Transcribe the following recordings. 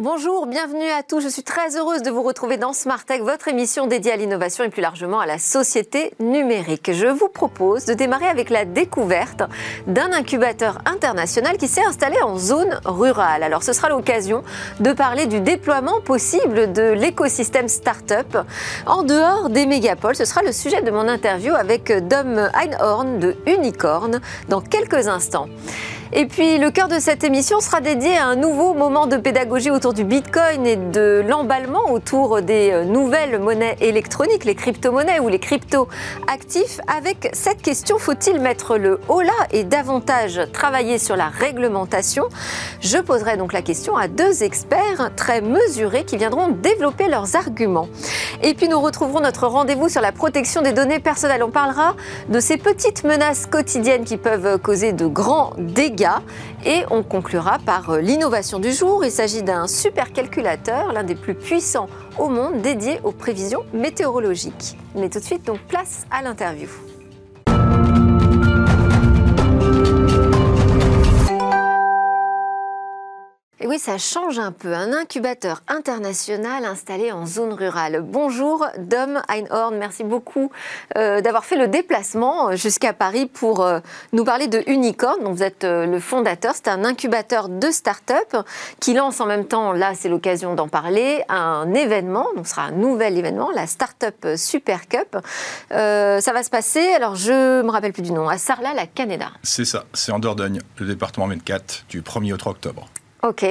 Bonjour, bienvenue à tous. Je suis très heureuse de vous retrouver dans Smart Tech, votre émission dédiée à l'innovation et plus largement à la société numérique. Je vous propose de démarrer avec la découverte d'un incubateur international qui s'est installé en zone rurale. Alors ce sera l'occasion de parler du déploiement possible de l'écosystème start-up en dehors des mégapoles. Ce sera le sujet de mon interview avec Dom Einhorn de Unicorn dans quelques instants. Et puis le cœur de cette émission sera dédié à un nouveau moment de pédagogie autour du Bitcoin et de l'emballement autour des euh, nouvelles monnaies électroniques, les crypto-monnaies ou les crypto-actifs, avec cette question, faut-il mettre le haut là et davantage travailler sur la réglementation? Je poserai donc la question à deux experts très mesurés qui viendront développer leurs arguments. Et puis nous retrouverons notre rendez-vous sur la protection des données personnelles. On parlera de ces petites menaces quotidiennes qui peuvent causer de grands dégâts et on conclura par euh, l'innovation du jour. Il s'agit d'un supercalculateur, l'un des plus puissants au monde, dédié aux prévisions météorologiques. Mais tout de suite, donc place à l'interview. Oui, ça change un peu. Un incubateur international installé en zone rurale. Bonjour, Dom Einhorn. Merci beaucoup euh, d'avoir fait le déplacement jusqu'à Paris pour euh, nous parler de Unicorn. Donc, vous êtes euh, le fondateur. C'est un incubateur de start-up qui lance en même temps, là, c'est l'occasion d'en parler, un événement. Donc, ce sera un nouvel événement, la Startup Super Cup. ça va se passer, alors je me rappelle plus du nom, à Sarlat, la Canada. C'est ça, c'est en Dordogne, le département 24, du 1er au 3 octobre. Ok.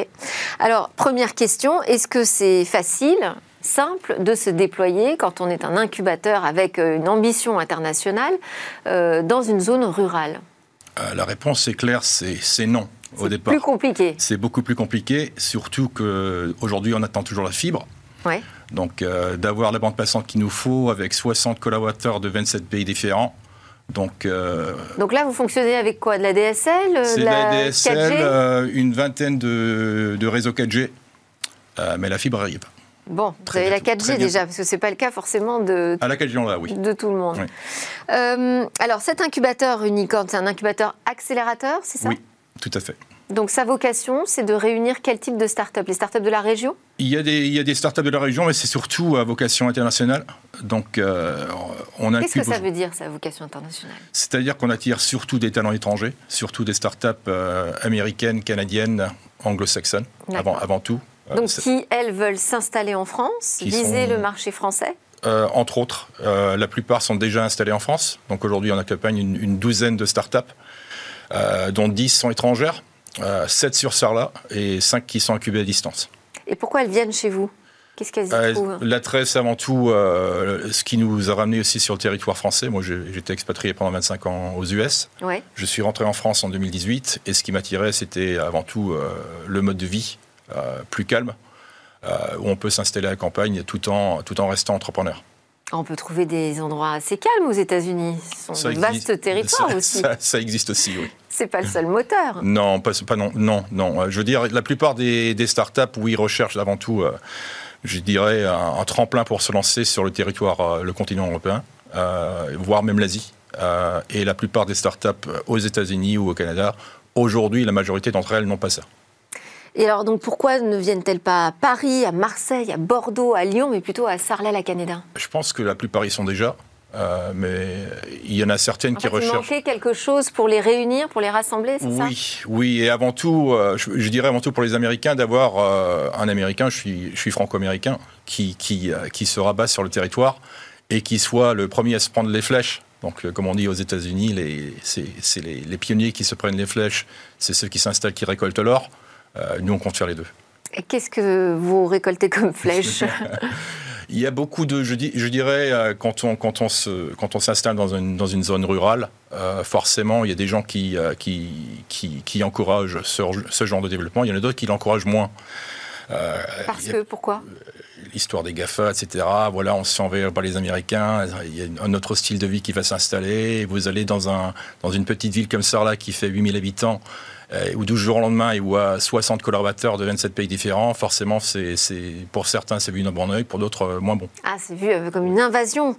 Alors, première question, est-ce que c'est facile simple de se déployer quand on est un incubateur avec euh, une ambition internationale euh, dans une zone rurale? Euh, La réponse est claire, c'est non au départ. C'est plus compliqué. C'est beaucoup plus compliqué, surtout qu'aujourd'hui on attend toujours la fibre. Ouais. Donc d'avoir la bande passante qu'il nous faut avec 60 collaborateurs de 27 pays différents, donc, euh, Donc là, vous fonctionnez avec quoi? De la DSL C'est de la, DSL, euh, une vingtaine de, réseaux 4G, euh, mais la fibre arrive. Bon, vous avez la 4G déjà, parce que ce n'est pas le cas forcément de, à la 4G, on oui. de tout le monde. alors, cet incubateur Unicorn, c'est un incubateur accélérateur, c'est ça? Oui, tout à fait. Donc sa vocation, c'est de réunir quel type de start-up? Les start-up de la région? Il y, a des, il y a des start-up de la région, mais c'est surtout à vocation internationale. Donc, euh, on Qu'est-ce que ça veut dire, sa vocation internationale? C'est-à-dire qu'on attire surtout des talents étrangers, surtout des start-up euh, américaines, canadiennes, anglo-saxonnes, avant, avant tout. Euh, Donc, qui, elles, veulent s'installer en France, viser le marché français? Entre autres, la plupart sont déjà installés en France. Donc, aujourd'hui, on accompagne une, une douzaine de start-up, dont 10 sont étrangères. 7 sur Sarlat et 5 qui sont incubés à distance. Et pourquoi elles viennent chez vous? Qu'est-ce qu'elles y euh, trouvent? L'attrait, c'est avant tout euh, ce qui nous a ramené aussi sur le territoire français. Moi, j'étais expatrié pendant 25 ans aux US. Je suis rentré en France en 2018 et ce qui m'attirait, c'était avant tout euh, le mode de vie plus calme, où on peut s'installer à la campagne tout en, tout en restant entrepreneur. On peut trouver des endroits assez calmes aux États-Unis. Ce sont de vastes territoires aussi. Ça, existe aussi, oui. C'est pas le seul moteur. Non, pas, pas, non, non, non. Je veux dire, la plupart des, des startups, oui, recherchent avant tout, euh, je dirais, un, tremplin pour se lancer sur le territoire, euh, le continent européen, euh, voire même l'Asie. et la plupart des startups aux États-Unis ou au Canada, aujourd'hui, la majorité d'entre elles n'ont pas ça. Et alors, donc, pourquoi ne viennent-elles pas à Paris, à Marseille, à Bordeaux, à Lyon, mais plutôt à Sarlat-la-Canéda Je pense que la plupart y sont déjà. Euh, mais il y en a certaines qui recherchent. Il quelque chose pour les réunir, pour les rassembler, c'est ça? Oui, oui, et avant tout, euh, je, dirais avant tout pour les Américains d'avoir euh, un Américain, je suis, je suis franco-américain, qui, qui, qui se rabat sur le territoire et qui soit le premier à se prendre les flèches. Donc, comme on dit aux États-Unis, c'est les, les, pionniers qui se prennent les flèches, c'est ceux qui s'installent, qui récoltent l'or. Euh, nous, on compte faire les deux. Et qu'est-ce que vous récoltez comme flèche? Il y a beaucoup de, je, dirais, euh, quand on, quand on, se, quand on s'installe dans une, dans une zone rurale, euh, forcément, il y a des gens qui, qui, qui, encouragent ce, genre de développement. Il y en a d'autres qui l'encouragent moins. Parce que, pourquoi? L'histoire des GAFA, etc. Voilà, on se fait envahir par les Américains. Il y a un autre style de vie qui va s'installer. Vous allez dans, un, dans une petite ville comme ça, là, qui fait 8000 habitants euh, ou 12 jours au lendemain où à 60 collaborateurs de 27 pays différents, forcément, c'est, pour certains, c'est vu d'un bon oeil, pour d'autres, euh, moins bon. Ah, c'est vu euh, comme une invasion.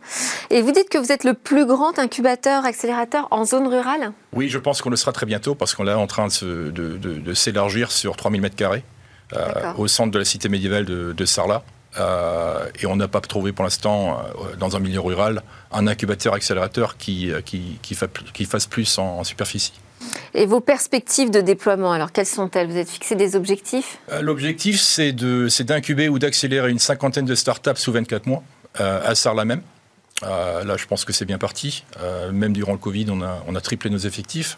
Et vous dites que vous êtes le plus grand incubateur, accélérateur en zone rurale? Oui, je pense qu'on le sera très bientôt parce qu'on est en train de, de, de, s'élargir sur 3000 mètres carrés. au centre de la cité médiévale de, Sarlat. et on n'a pas trouvé pour l'instant, dans un milieu rural, un incubateur accélérateur qui, qui, qui, fasse plus en superficie. Et vos perspectives de déploiement, alors quelles sont-elles? Vous êtes fixé des objectifs? Euh, L'objectif, c'est d'incuber ou d'accélérer une cinquantaine de startups sous 24 mois, euh, à Sarlat même. Euh, là, je pense que c'est bien parti. même durant le Covid, on a, on a triplé nos effectifs.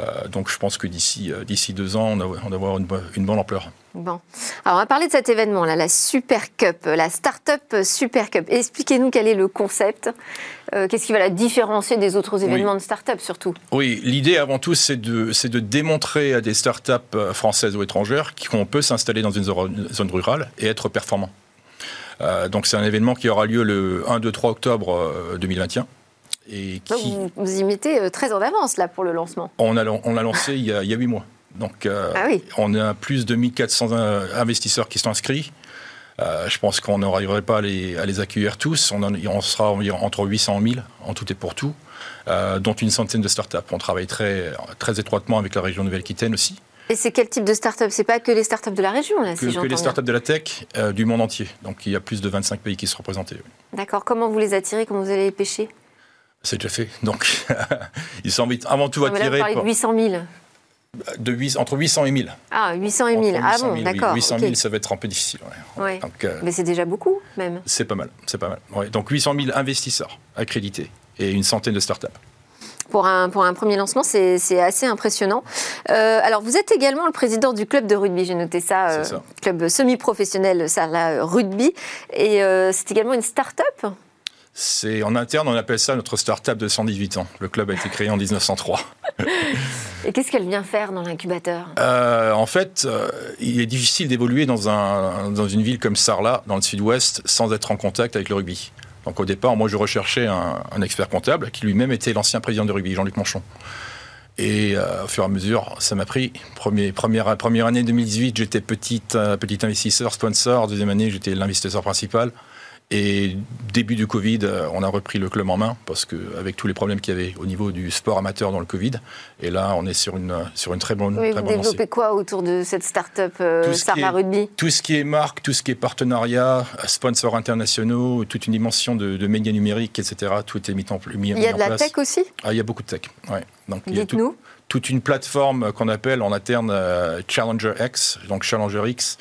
Euh, donc je pense que d'ici euh, d'ici deux ans, on va avoir une, bonne ampleur. Bon. Alors on va parler de cet événement, là, la Super Cup, la Startup Super Cup. Expliquez-nous quel est le concept. Euh, qu'est-ce qui va la différencier des autres événements de start-up surtout? Oui, l'idée avant tout, c'est de, de démontrer à des start-up françaises ou étrangères qu'on peut s'installer dans une zone rurale et être performant. donc c'est un événement qui aura lieu le 1, 2, 3 octobre 2021. Et qui... vous, y mettez euh, très en avance là pour le lancement. On l'a on lancé il y a huit mois. Donc euh, ah on a plus de 1400 investisseurs qui sont inscrits. Euh, je pense qu'on n'arriverait pas à les, à les, accueillir tous. On, on sera entre 800 et 1000 en tout et pour tout, dont une centaine de startups. On travaille très, très étroitement avec la région Nouvelle-Aquitaine aussi. Et c'est quel type de start-up? C'est pas que les start-up de la région, là, si Que, que les start-up de la tech du monde entier. Donc il y a plus de 25 pays qui sont représentés. D'accord. Comment vous les attirez? Comment vous allez les pêcher? C'est déjà fait. Donc, ils sont avant tout attirés. Vous parlez de 800 000 de 8, entre 800 et 1000. Ah, 800 et 1000. ah bon, d'accord. 800 000, ça va être un peu difficile. Ouais. Euh, Mais c'est déjà beaucoup, même. C'est pas mal. C'est pas mal. Donc 800 000 investisseurs accrédités et une centaine de startups. Pour un, pour un premier lancement, c'est assez impressionnant. Euh, alors, vous êtes également le président du club de rugby, j'ai noté ça, euh, ça. club semi-professionnel Sarla Rugby. Et c'est également une start-up? C'est en interne, on appelle ça notre start-up de 118 ans. Le club a été créé en 1903. Et qu'est-ce qu'elle vient faire dans l'incubateur? Euh, En fait, euh, il est difficile d'évoluer dans, dans une ville comme Sarlat, dans le sud-ouest, sans être en contact avec le rugby. Donc au départ, moi, je recherchais un, expert comptable qui lui-même était l'ancien président du rugby, Jean-Luc Manchon. Et euh, au fur et à mesure, ça m'a pris. Premier, première, première année 2018, j'étais petit, petit investisseur, sponsor. Deuxième année, j'étais l'investisseur principal. Et début du Covid, euh, on a repris le club en main parce qu'avec tous les problèmes qu'il y avait au niveau du sport amateur dans le Covid, et là on est sur une, sur une très bonne oui, Vous développez quoi autour de cette start-up euh, Rugby? Tout ce qui est marque, tout ce qui est partenariat, sponsors internationaux, toute une dimension de, médias numériques, etc. Tout est mis en, place. Il y a de la tech aussi? Ah, Il y a beaucoup de tech, ouais. Dites-nous toute une plateforme qu'on appelle en interne euh, Challenger X, donc Challenger X,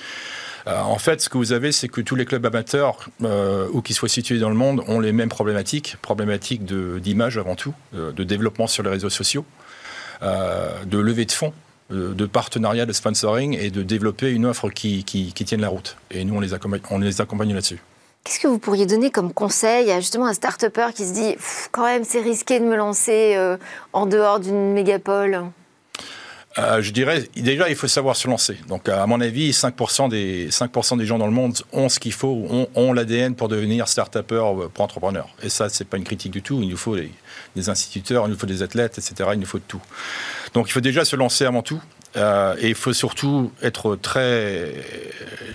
en fait, ce que vous avez, c'est que tous les clubs amateurs, euh, ou qu'ils soient situés dans le monde, ont les mêmes problématiques, problématiques d'image avant tout, de développement sur les réseaux sociaux, euh, de levée de fonds de partenariat, de sponsoring et de développer une offre qui, tienne la route. Et nous, on les accompagne, on les accompagne là-dessus. Qu'est-ce que vous pourriez donner comme conseil à justement un start-upper qui se dit quand même c'est risqué de me lancer en dehors d'une mégapole? Euh, je dirais, déjà, il faut savoir se lancer. Donc, à mon avis, 5% des, 5 des gens dans le monde ont ce qu'il faut, ont, ont l'ADN pour devenir start-upper, pour entrepreneur. Et ça, c'est pas une critique du tout. Il nous faut des, instituteurs, il nous faut des athlètes, etc. Il nous faut de tout. Donc, il faut déjà se lancer avant tout. Euh, et il faut surtout être très.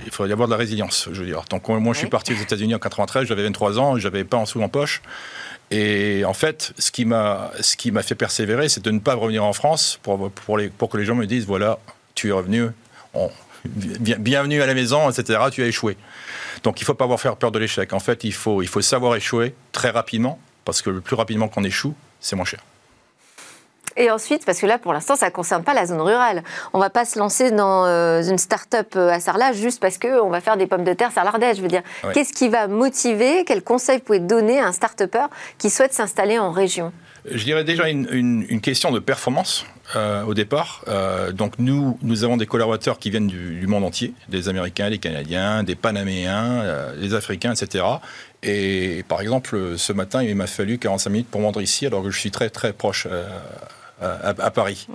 Il faut y avoir de la résilience, je veux dire. Donc, moi, je suis parti aux États-Unis en 93, j'avais 23 ans, j'avais pas un sou en poche. Et en fait, ce qui m'a, ce qui m'a fait persévérer, c'est de ne pas revenir en France pour, pour, les, pour que les gens me disent voilà, tu es revenu, bienvenue à la maison, etc., tu as échoué. Donc il ne faut pas avoir faire peur de l'échec. En fait, il faut, il faut savoir échouer très rapidement, parce que le plus rapidement qu'on échoue, c'est moins cher. Et ensuite, parce que là, pour l'instant, ça ne concerne pas la zone rurale. On ne va pas se lancer dans euh, une start-up euh, à Sarlat juste parce qu'on va faire des pommes de terre sarlardaises. Je veux dire, qu'est-ce qui va motiver? Quel conseil vous pouvez donner à un start-upper qui souhaite s'installer en région? Je dirais déjà une, question de performance euh, au départ. donc nous, nous avons des collaborateurs qui viennent du, monde entier, des Américains, des Canadiens, des Panaméens, des Africains, etc. Et par exemple, ce matin, il m'a fallu 45 minutes pour rentrer ici, alors que je suis très très proche à, Paris.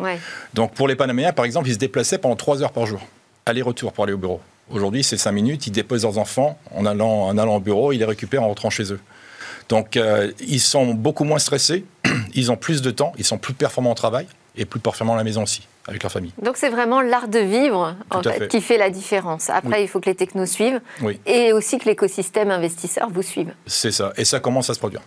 Donc pour les Panaméens, par exemple, ils se déplaçaient pendant 3 heures par jour, aller-retour pour aller au bureau. Aujourd'hui, c'est 5 minutes, ils déposent leurs enfants en allant, en allant au bureau, ils les récupèrent en rentrant chez eux. Donc euh, ils sont beaucoup moins stressés, ils ont plus de temps, ils sont plus performants au travail et plus performants à la maison aussi, avec leur famille. Donc c'est vraiment l'art de vivre en fait, qui fait la différence. Après, il faut que les technos suivent et aussi que l'écosystème investisseur vous suive. C'est ça, et ça commence à se produire.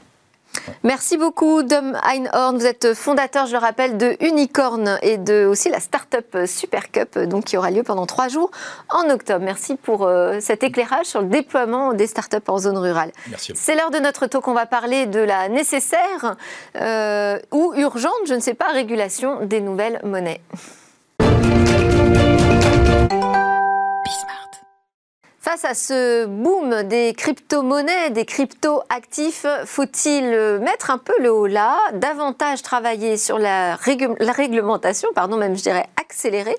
Merci beaucoup, Dom Einhorn. Vous êtes fondateur, je le rappelle, de Unicorn et de aussi la start-up Super Cup, donc qui aura lieu pendant trois jours en octobre. Merci pour euh, cet éclairage sur le déploiement des start-up en zone rurale. Merci. C'est l'heure de notre talk. On va parler de la nécessaire euh, ou urgente, je ne sais pas, régulation des nouvelles monnaies. Face à ce boom des crypto-monnaies, des crypto-actifs, faut-il mettre un peu le haut là, davantage travailler sur la, la, réglementation, pardon, même je dirais accélérer?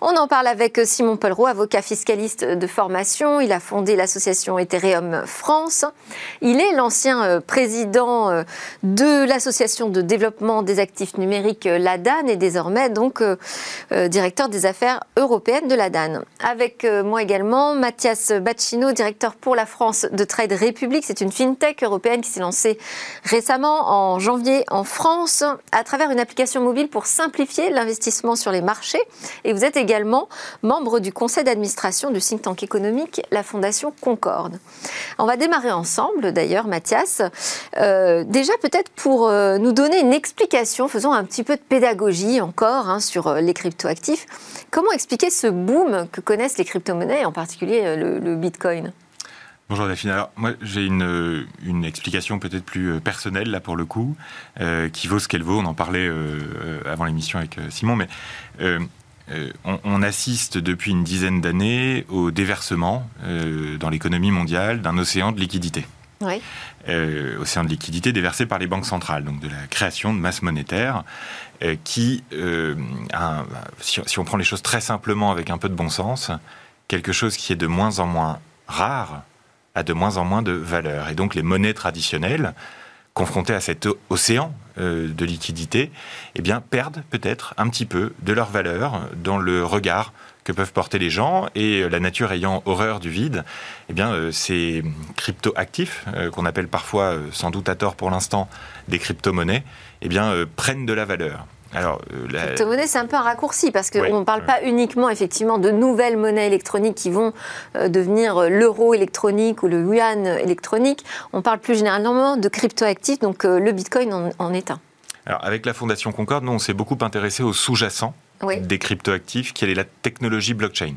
On en parle avec Simon Pellereau, avocat fiscaliste de formation. Il a fondé l'association Ethereum France. Il est l'ancien euh, président euh, de l'association de développement des actifs numériques euh, LADAN et désormais donc directeur des affaires européennes de LADAN. Avec moi également Mathias Bacchino, directeur pour la France de Trade Republic. C'est une fintech européenne qui s'est lancée récemment en janvier en France à travers une application mobile pour simplifier l'investissement sur les marchés. Et vous êtes également membre du conseil d'administration du think tank économique, la Fondation Concorde. On va démarrer ensemble d'ailleurs, Mathias. Euh, déjà peut-être pour euh, nous donner une explication, faisons un petit peu de pédagogie encore hein, sur euh, les cryptoactifs. Comment expliquer ce boom que connaissent les crypto-monnaies, en particulier le, le Bitcoin Bonjour Daphine. Alors moi j'ai une, une, explication peut-être plus euh, personnelle là pour le coup, euh, qui vaut ce qu'elle vaut. On en parlait euh, avant l'émission avec Simon, mais on, on, assiste depuis une dizaine d'années au déversement dans l'économie mondiale d'un océan de liquidité. Oui. océan de liquidité déversé par les banques centrales, donc de la création de masse monétaire qui, a, si, si on prend les choses très simplement avec un peu de bon sens, quelque chose qui est de moins en moins rare a de moins en moins de valeur. Et donc les monnaies traditionnelles, confrontées à cet océan euh, de liquidité, eh perdent peut-être un petit peu de leur valeur dans le regard que peuvent porter les gens et la nature ayant horreur du vide, eh euh, ces crypto-actifs, euh, qu'on appelle parfois, sans doute à tort pour l'instant, des crypto-monnaies, eh bien, prennent de la valeur. Alors, euh, la monnaie, c'est un peu un raccourci parce qu'on ne parle pas uniquement effectivement de nouvelles monnaies électroniques qui vont euh, devenir euh, l'euro électronique ou le yuan électronique. On parle plus généralement de cryptoactifs, donc le Bitcoin en, est un. Alors, avec la Fondation Concorde, nous, on s'est beaucoup intéressé au sous-jacent des cryptoactifs, qui est la technologie blockchain?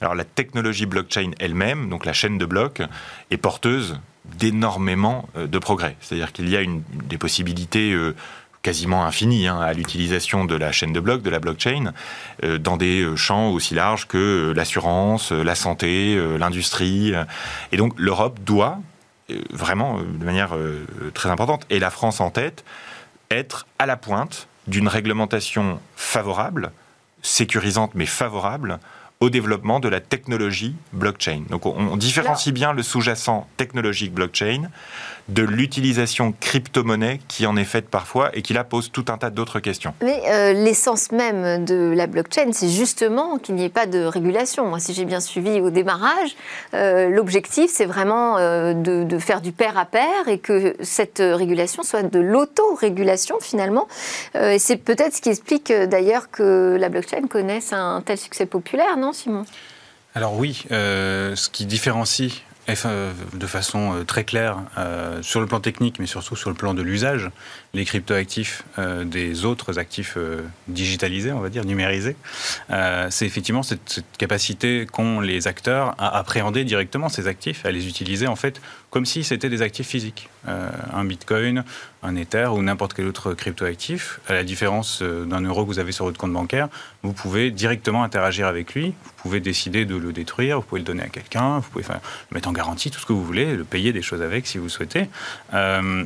Alors, la technologie blockchain elle-même, donc la chaîne de blocs, est porteuse d'énormément de progrès. C'est-à-dire qu'il y a une, des possibilités quasiment infini hein, à l'utilisation de la chaîne de blocs, de la blockchain, euh, dans des euh, champs aussi larges que euh, l'assurance, la santé, l'industrie. Et donc l'Europe doit, vraiment de manière très importante, et la France en tête, être à la pointe d'une réglementation favorable, sécurisante mais favorable, au développement de la technologie blockchain. Donc on, différencie bien le sous-jacent technologique blockchain de l'utilisation crypto-monnaie qui en est faite parfois et qui là pose tout un tas d'autres questions. Mais euh, l'essence même de la blockchain, c'est justement qu'il n'y ait pas de régulation. Moi, si j'ai bien suivi au démarrage, euh, l'objectif, c'est vraiment euh, de, faire du pair à pair et que cette régulation soit de l'auto-régulation finalement. et c'est peut-être ce qui explique d'ailleurs que la blockchain connaisse un tel succès populaire, non Simon? Alors oui, ce qui différencie de façon euh, très claire euh, sur le plan technique, mais surtout sur le plan de l'usage, les cryptoactifs euh, des autres actifs digitalisés, on va dire, numérisés. c'est effectivement cette capacité qu'ont les acteurs à appréhender directement ces actifs, à les utiliser en fait comme si c'était des actifs physiques. un bitcoin, un Ether ou n'importe quel autre cryptoactif, à la différence d'un euro que vous avez sur votre compte bancaire, vous pouvez directement interagir avec lui, vous pouvez décider de le détruire, vous pouvez le donner à quelqu'un, vous pouvez le mettre en garantie, tout ce que vous voulez, le payer des choses avec si vous souhaitez. Euh,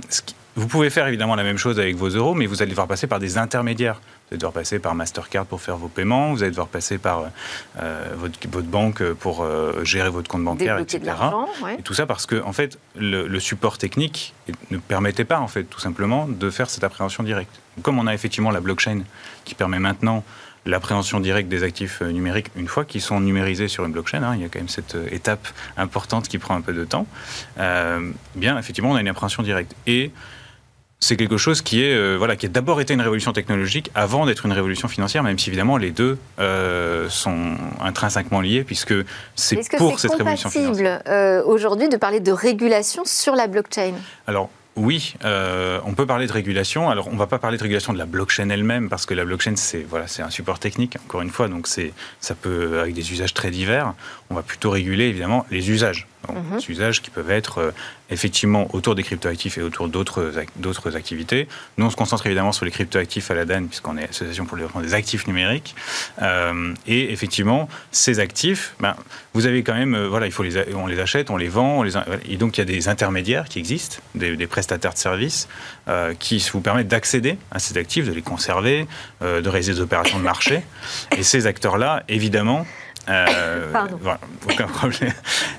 vous pouvez faire évidemment la même chose avec vos euros, mais vous allez devoir passer par des intermédiaires. Vous allez devoir passer par Mastercard pour faire vos paiements, vous allez devoir passer par euh, votre, votre, banque pour euh, gérer votre compte bancaire, etc. Et tout ça parce que en fait, le, le, support technique ne permettait pas en fait tout simplement de faire cette appréhension directe. Comme on a effectivement la blockchain qui permet maintenant l'appréhension directe des actifs euh, numériques une fois qu'ils sont numérisés sur une blockchain. Hein, il y a quand même cette euh, étape importante qui prend un peu de temps. Euh, bien, effectivement, on a une appréhension directe. Et c'est quelque chose qui est voilà qui a d'abord été une révolution technologique avant d'être une révolution financière, même si évidemment les deux sont intrinsèquement liés puisque c'est pour cette révolution financière. Est-ce que c'est compatible aujourd'hui de parler de régulation sur la blockchain Alors oui, euh, on peut parler de régulation. Alors, on ne va pas parler de régulation de la blockchain elle-même, parce que la blockchain, c'est voilà, un support technique, encore une fois, donc ça peut, avec des usages très divers, on va plutôt réguler, évidemment, les usages. Mhm. Des usages qui peuvent être euh, effectivement autour des cryptoactifs et autour d'autres activités. Nous, on se concentre évidemment sur les cryptoactifs à la DAN, puisqu'on est Association pour le développement des actifs numériques. Euh, et effectivement, ces actifs, ben, vous avez quand même, euh, voilà, il faut les, on les achète, on les vend, on les, et donc il y a des intermédiaires qui existent, des, prestataires de services, qui vous permettent d'accéder à ces actifs, de les conserver, de réaliser des opérations de marché. Et ces acteurs-là, évidemment, euh, aucun problème.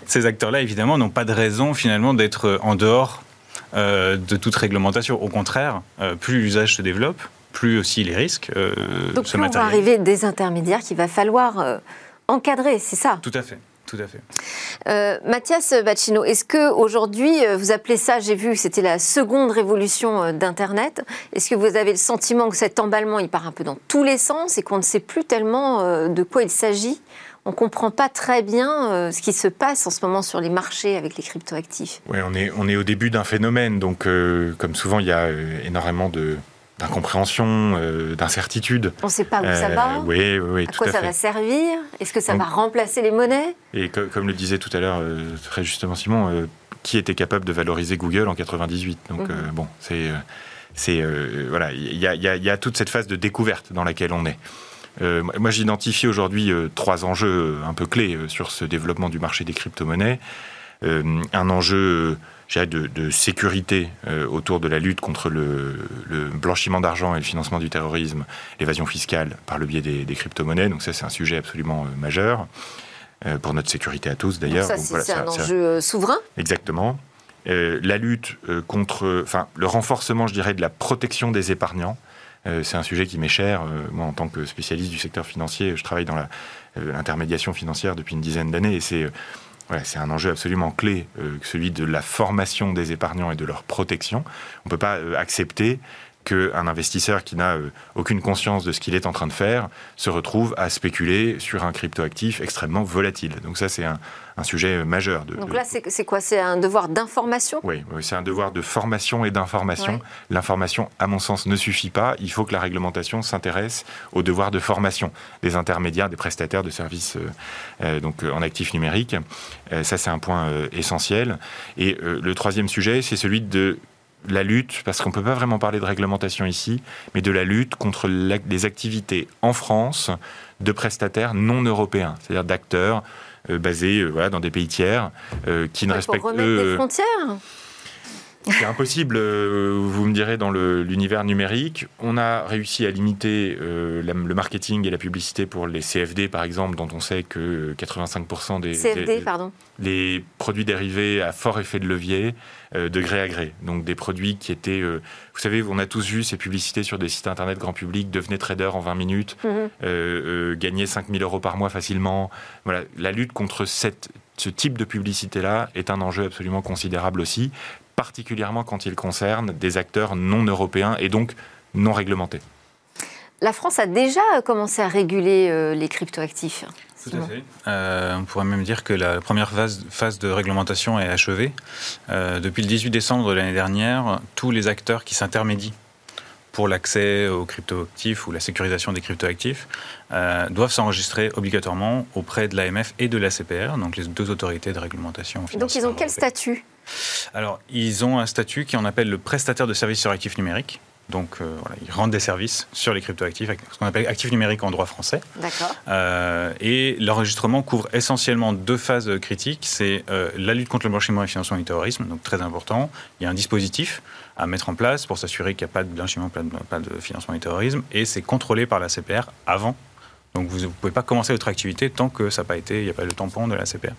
Ces acteurs-là, évidemment, n'ont pas de raison finalement d'être en dehors euh, de toute réglementation. Au contraire, euh, plus l'usage se développe, plus aussi les risques Donc se plus on va arriver des intermédiaires qu'il va falloir encadrer, c'est ça? Tout à fait. Tout à fait. Euh, Mathias Bacchino, est-ce que aujourd'hui vous appelez ça, j'ai vu, c'était la seconde révolution d'Internet. Est-ce que vous avez le sentiment que cet emballement, il part un peu dans tous les sens et qu'on ne sait plus tellement de quoi il s'agit? On ne comprend pas très bien euh, ce qui se passe en ce moment sur les marchés avec les cryptoactifs. Oui, on est, on est au début d'un phénomène, donc euh, comme souvent, il y a euh, énormément de d'incompréhension, d'incertitude. On ne sait pas où ça va. Oui, oui, à quoi ça va servir Est-ce que ça va remplacer les monnaies? Et comme le disait tout à l'heure très justement Simon, qui était capable de valoriser Google en 98 Donc mhm. bon, c'est c'est voilà, il y a, y a toute cette phase de découverte dans laquelle on est. Euh, moi, j'identifie aujourd'hui euh, trois enjeux euh, un peu clés sur ce développement du marché des crypto-monnaies. un enjeu de, de, sécurité autour de la lutte contre le, blanchiment d'argent et le financement du terrorisme, l'évasion fiscale par le biais des, crypto-monnaies. Donc ça, c'est un sujet absolument majeur pour notre sécurité à tous, d'ailleurs. Ça, c'est un enjeu souverain? Exactement. la lutte contre, enfin, le renforcement, je dirais, de la protection des épargnants. Euh, c'est un sujet qui m'est cher. Euh, moi, en tant que spécialiste du secteur financier, je travaille dans euh, l'intermédiation financière depuis une dizaine d'années et c'est c'est un enjeu absolument clé, celui de la formation des épargnants et de leur protection. On ne peut pas accepter qu'un investisseur qui n'a euh, aucune conscience de ce qu'il est en train de faire se retrouve à spéculer sur un cryptoactif extrêmement volatile. Donc ça, c'est un, sujet euh, majeur. De, Donc là, c'est quoi? C'est un devoir d'information? Oui, c'est un devoir de formation et d'information. L'information, à mon sens, ne suffit pas. Il faut que la réglementation s'intéresse au devoir de formation des intermédiaires, des prestataires de services euh, donc, en actifs numériques. ça, c'est un point essentiel. Et le troisième sujet, c'est celui de la lutte, parce qu'on ne peut pas vraiment parler de réglementation ici, mais de la lutte contre les activités en France de prestataires non européens, c'est-à-dire d'acteurs euh, basés euh, dans des pays tiers euh, qui ne respectent remettre les frontières c'est impossible, vous me direz, dans l'univers numérique. On a réussi à limiter le marketing et la publicité pour les CFD, par exemple, dont on sait que 85% des, CFD, pardon. les produits dérivés à fort effet de levier euh, de gré à gré. Donc des produits qui étaient... Euh, vous savez, on a tous vu ces publicités sur des sites internet grand public, devenez trader en 20 minutes, mhm. euh, gagner 5000 euros par mois facilement. Voilà, la lutte contre cette, ce type de publicité-là est un enjeu absolument considérable aussi, particulièrement quand il concerne des acteurs non européens et donc non réglementés. La France a déjà commencé à réguler les cryptoactifs. Tout à fait. Euh, on pourrait même dire que la première phase, de réglementation est achevée. Euh, depuis le 18 décembre de l'année dernière, tous les acteurs qui s'intermédient pour l'accès aux cryptoactifs ou la sécurisation des cryptoactifs euh, doivent s'enregistrer obligatoirement auprès de l'AMF et de la CPR, donc les deux autorités de réglementation. Donc ils ont quel statut? Alors ils ont un statut qui en appelle le prestataire de services sur actifs numériques. Donc euh, voilà, ils rendent des services sur les cryptoactifs, ce qu'on appelle actifs numériques en droit français. D'accord. Euh, et l'enregistrement couvre essentiellement deux phases critiques. C'est euh, la lutte contre le blanchiment et le financement du terrorisme, donc très important. Il y a un dispositif à mettre en place pour s'assurer qu'il n'y a pas de blanchiment, pas de, financement du terrorisme, et c'est contrôlé par la CPR avant. Donc vous ne pouvez pas commencer votre activité tant que ça n'a pas été, il n'y a pas le tampon de la CPR.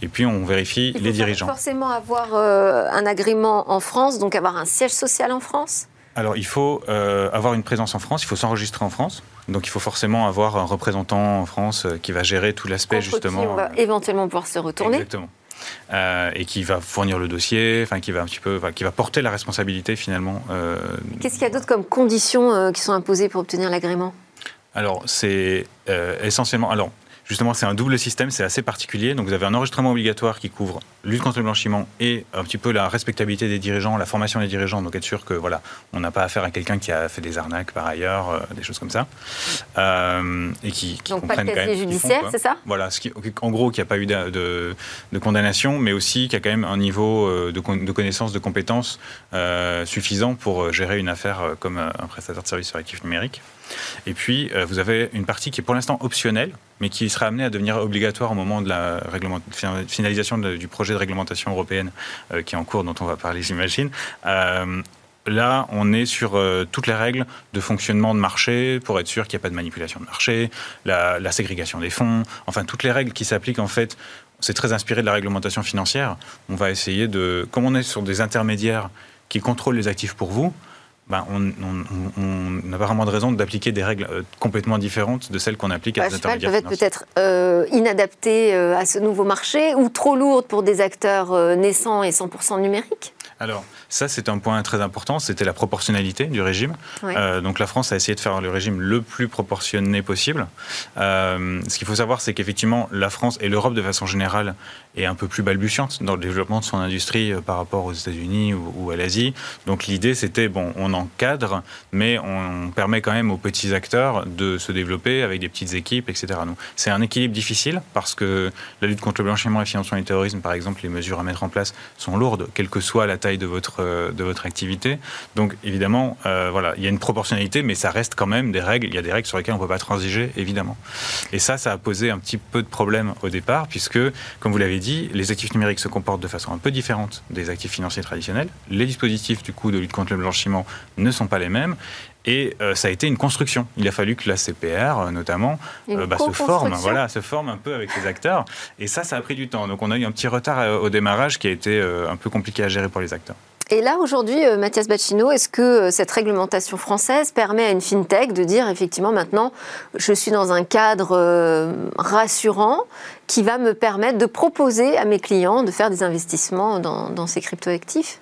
Et puis on vérifie les dirigeants. Forcément avoir un agrément en France, donc avoir un siège social en France? Alors, il faut euh, avoir une présence en France, il faut s'enregistrer en France. Donc, il faut forcément avoir un représentant en France euh, qui va gérer tout l'aspect, justement. Qui on va éventuellement pouvoir se retourner. Exactement. Euh, et qui va fournir le dossier, enfin qui va un petit peu, qui va porter la responsabilité finalement. Qu'est-ce qu'il y a d'autre comme conditions qui sont imposées pour obtenir l'agrément? Alors c'est essentiellement, alors Justement, c'est un double système, c'est assez particulier. Donc, vous avez un enregistrement obligatoire qui couvre lutte contre le blanchiment et un petit peu la respectabilité des dirigeants, la formation des dirigeants. Donc, être sûr que voilà, on n'a pas affaire à quelqu'un qui a fait des arnaques par ailleurs, euh, des choses comme ça, euh, et qui, qui donc pas de casier judiciaire, c'est ça? Voilà, ce qui, en gros, qui a pas eu de, de, condamnation, mais aussi qui a quand même un niveau euh, de, de connaissance, de compétences suffisant pour gérer une affaire comme un prestataire de services sur actifs numériques. Et puis, euh, vous avez une partie qui est pour l'instant optionnelle, mais qui sera amenée à devenir obligatoire au moment de la finalisation du projet de réglementation européenne euh, qui est en cours, dont on va parler, j'imagine. Euh, là, on est sur toutes les règles de fonctionnement de marché pour être sûr qu'il n'y a pas de manipulation de marché, la, la, ségrégation des fonds, enfin toutes les règles qui s'appliquent en fait. C'est très inspiré de la réglementation financière. On va essayer de, comme on est sur des intermédiaires qui contrôlent les actifs pour vous, ben, on n'a pas vraiment de raison d'appliquer des règles euh, complètement différentes de celles qu'on applique à des intermédiaires Elles peuvent être peut-être euh, inadaptées euh, à ce nouveau marché ou trop lourdes pour des acteurs naissants et 100% numériques? Alors, ça, c'est un point très important. C'était la proportionnalité du régime. Euh, donc, la France a essayé de faire le régime le plus proportionné possible. Euh, ce qu'il faut savoir, c'est qu'effectivement, la France et l'Europe, de façon générale, est un peu plus balbutiante dans le développement de son industrie euh, par rapport aux États-Unis ou, à l'Asie. Donc, l'idée, c'était, bon, on encadre, mais on permet quand même aux petits acteurs de se développer avec des petites équipes, etc. C'est un équilibre difficile parce que la lutte contre le blanchiment et le financement du terrorisme, par exemple, les mesures à mettre en place sont lourdes, quelle que soit la taille de votre, euh, de votre activité. Donc évidemment, euh, voilà, il y a une proportionnalité, mais ça reste quand même des règles. Il y a des règles sur lesquelles on ne peut pas transiger, évidemment. Et ça, ça a posé un petit peu de problème au départ, puisque, comme vous l'avez dit, les actifs numériques se comportent de façon un peu différente des actifs financiers traditionnels. Les dispositifs du coup de lutte contre le blanchiment ne sont pas les mêmes. Et euh, ça a été une construction. Il a fallu que la CPR, euh, notamment, euh, bah, se forme, voilà, se forme un peu avec les acteurs. Et ça, ça a pris du temps. Donc on a eu un petit retard au démarrage qui a été un peu compliqué à gérer pour les acteurs. Et là, aujourd'hui, Mathias Bacchino, est-ce que cette réglementation française permet à une fintech de dire effectivement maintenant, je suis dans un cadre rassurant qui va me permettre de proposer à mes clients de faire des investissements dans, dans ces cryptoactifs?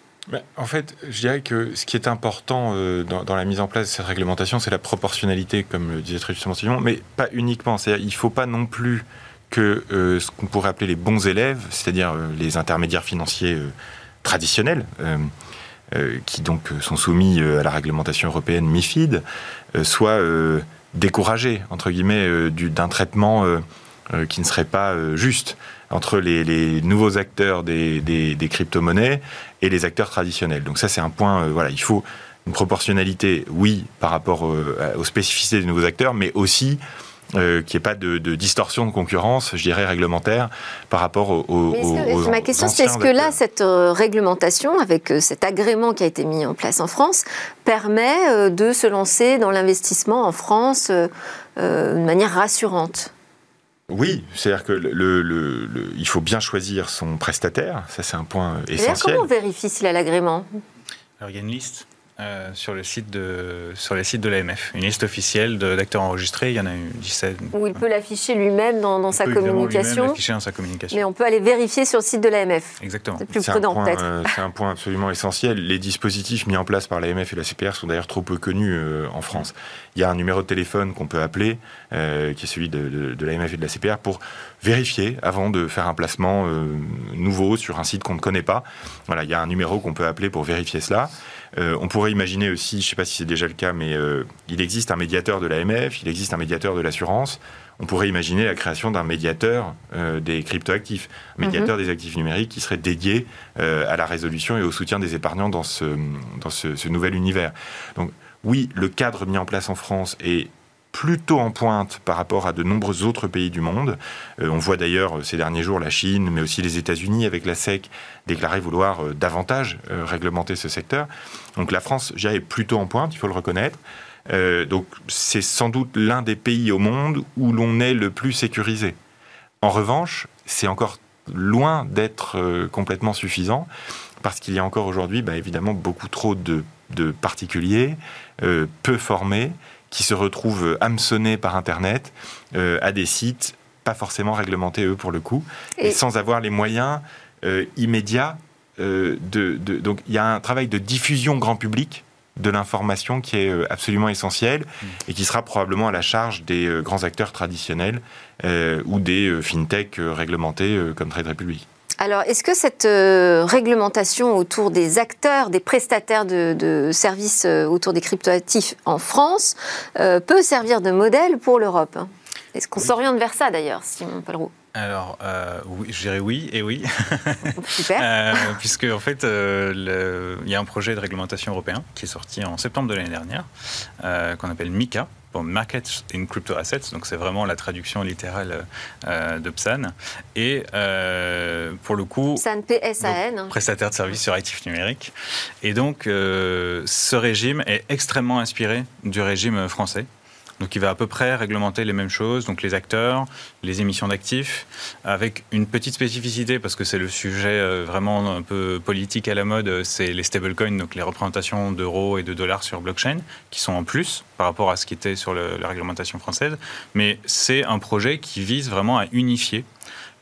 En fait, je dirais que ce qui est important euh, dans, la mise en place de cette réglementation, c'est la proportionnalité, comme le disait très justement Simon, mais pas uniquement. Il ne faut pas non plus que euh, ce qu'on pourrait appeler les bons élèves, c'est-à-dire euh, les intermédiaires financiers traditionnels, qui donc sont soumis à la réglementation européenne MIFID, soient découragés, entre guillemets, d'un traitement qui ne serait pas juste entre les, nouveaux acteurs des, crypto-monnaies et les acteurs traditionnels. Donc ça, c'est un point, euh, voilà, il faut une proportionnalité, oui, par rapport euh, aux spécificités des nouveaux acteurs, mais aussi euh, qu'il n'y ait pas de, distorsion de concurrence, je dirais, réglementaire par rapport aux, Ma question, c'est est-ce que là, cette réglementation, avec cet agrément qui a été mis en place en France, permet de se lancer dans l'investissement en France de manière rassurante? Oui, c'est-à-dire que le, il faut bien choisir son prestataire, ça c'est un point essentiel. comment on vérifie s'il a l'agrément? Alors il y a une liste euh, sur, le site de, sur les sites de l'AMF. Une liste officielle d'acteurs enregistrés, il y en a eu 17. Où il peut l'afficher lui-même dans, sa communication. dans sa communication. Mais on peut aller vérifier sur le site de l'AMF. Exactement. C'est plus prudent peut-être. Euh, c'est un point absolument essentiel. Les dispositifs mis en place par l'AMF et la CPR sont d'ailleurs trop peu connus euh, en France. Il y a un numéro de téléphone qu'on peut appeler, qui est celui de, de, l'AMF et de la CPR, pour vérifier avant de faire un placement nouveau sur un site qu'on ne connaît pas. Voilà, il y a un numéro qu'on peut appeler pour vérifier cela. Euh, on pourrait imaginer aussi, je ne sais pas si c'est déjà le cas, mais euh, il existe un médiateur de l'AMF, il existe un médiateur de l'assurance. On pourrait imaginer la création d'un médiateur euh, des cryptoactifs, un médiateur mhm. des actifs numériques qui serait dédié à la résolution et au soutien des épargnants dans ce, dans ce nouvel univers. Donc oui, le cadre mis en place en France est plutôt en pointe par rapport à de nombreux autres pays du monde. Euh, on voit d'ailleurs euh, ces derniers jours la Chine, mais aussi les États-Unis avec la SEC déclarer vouloir euh, davantage réglementer ce secteur. Donc la France, est plutôt en pointe, il faut le reconnaître. donc c'est sans doute l'un des pays au monde où l'on est le plus sécurisé. En revanche, c'est encore loin d'être complètement suffisant parce qu'il y a encore aujourd'hui, bah, évidemment, beaucoup trop de, particuliers peu formés qui se retrouvent hameçonnés par Internet euh, à des sites pas forcément réglementés, eux, pour le coup, et, sans avoir les moyens euh, immédiats. Euh, de, donc il y a un travail de diffusion grand public de l'information qui est euh, absolument essentielle et qui sera probablement à la charge des euh, grands acteurs traditionnels euh, ou des fintech réglementés comme Trade Republic. Alors, est-ce que cette réglementation autour des acteurs, des prestataires de, services autour des cryptoactifs en France peut servir de modèle pour l'Europe? Est-ce qu'on s'oriente vers ça d'ailleurs, Simon Pelleroux alors, euh, oui, je dirais oui et oui. Super. euh, puisque, en fait, euh, il y a un projet de réglementation européen qui est sorti en septembre de l'année dernière, euh, qu'on appelle MICA, pour Markets in Crypto Assets. Donc, c'est vraiment la traduction littérale de PSAN. Et pour le coup. PSAN, PSAN. Hein. Prestataire de services sur actifs numériques. Et donc, ce régime est extrêmement inspiré du régime français. Donc il va à peu près réglementer les mêmes choses, donc les acteurs, les émissions d'actifs, avec une petite spécificité parce que c'est le sujet euh, vraiment un peu politique à la mode, c'est les stablecoins, donc les représentations d'euros et de dollars sur blockchain, qui sont en plus par rapport à ce qui était sur la réglementation française. Mais c'est un projet qui vise vraiment à unifier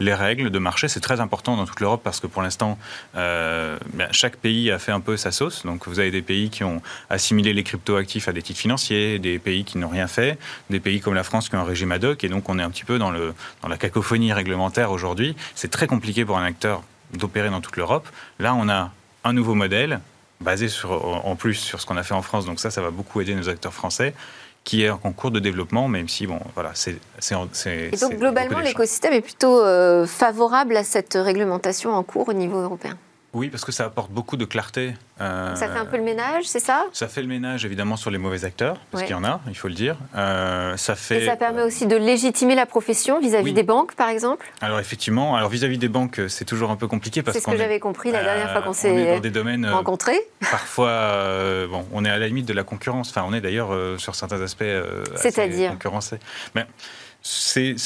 les règles de marché. C'est très important dans toute l'Europe parce que pour l'instant, euh, ben, chaque pays a fait un peu sa sauce. Donc vous avez des pays qui ont assimilé les cryptoactifs à des titres financiers, des pays qui n'ont rien fait, des pays comme la France qui ont un régime ad hoc. Et donc on est un petit peu dans, la cacophonie réglementaire aujourd'hui. C'est très compliqué pour un acteur d'opérer dans toute l'Europe. Là, on a un nouveau modèle basé en plus sur ce qu'on a fait en France. Donc ça, ça va beaucoup aider nos acteurs français qui est en cours de développement, même si, bon, voilà, c'est... Et donc, globalement, l'écosystème est plutôt euh, favorable à cette réglementation en cours au niveau européen? Oui, parce que ça apporte beaucoup de clarté. Euh, ça fait un peu le ménage, c'est ça? Ça fait le ménage évidemment sur les mauvais acteurs, parce qu'il y en a, il faut le dire. Euh, ça fait. Et ça permet aussi de légitimer la profession vis-à-vis des banques, par exemple? Alors effectivement, alors vis-à-vis des banques, c'est toujours un peu compliqué parce C'est ce que j'avais compris la dernière fois qu'on s'est rencontrés. Parfois, bon, on est à la limite de la concurrence. Enfin, on est d'ailleurs sur certains aspects. C'est-à-dire? concurrencés. Mais c'est